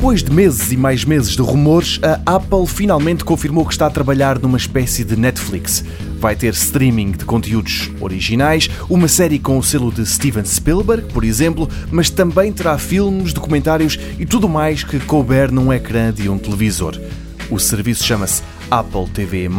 Depois de meses e mais meses de rumores, a Apple finalmente confirmou que está a trabalhar numa espécie de Netflix. Vai ter streaming de conteúdos originais, uma série com o selo de Steven Spielberg, por exemplo, mas também terá filmes, documentários e tudo mais que couber num ecrã de um televisor. O serviço chama-se Apple TV+,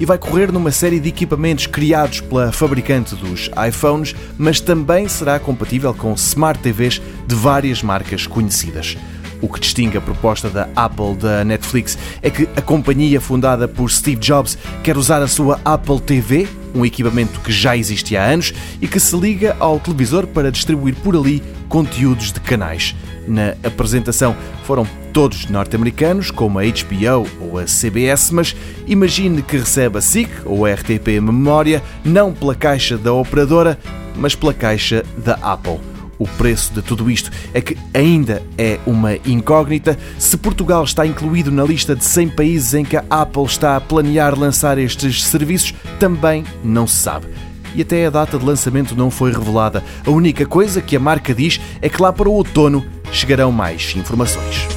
e vai correr numa série de equipamentos criados pela fabricante dos iPhones, mas também será compatível com Smart TVs de várias marcas conhecidas. O que distingue a proposta da Apple da Netflix é que a companhia fundada por Steve Jobs quer usar a sua Apple TV, um equipamento que já existe há anos e que se liga ao televisor para distribuir por ali conteúdos de canais. Na apresentação foram todos norte-americanos, como a HBO ou a CBS, mas imagine que recebe a SIC ou a RTP Memória não pela caixa da operadora, mas pela caixa da Apple. O preço de tudo isto é que ainda é uma incógnita. Se Portugal está incluído na lista de 100 países em que a Apple está a planear lançar estes serviços, também não se sabe. E até a data de lançamento não foi revelada. A única coisa que a marca diz é que lá para o outono chegarão mais informações.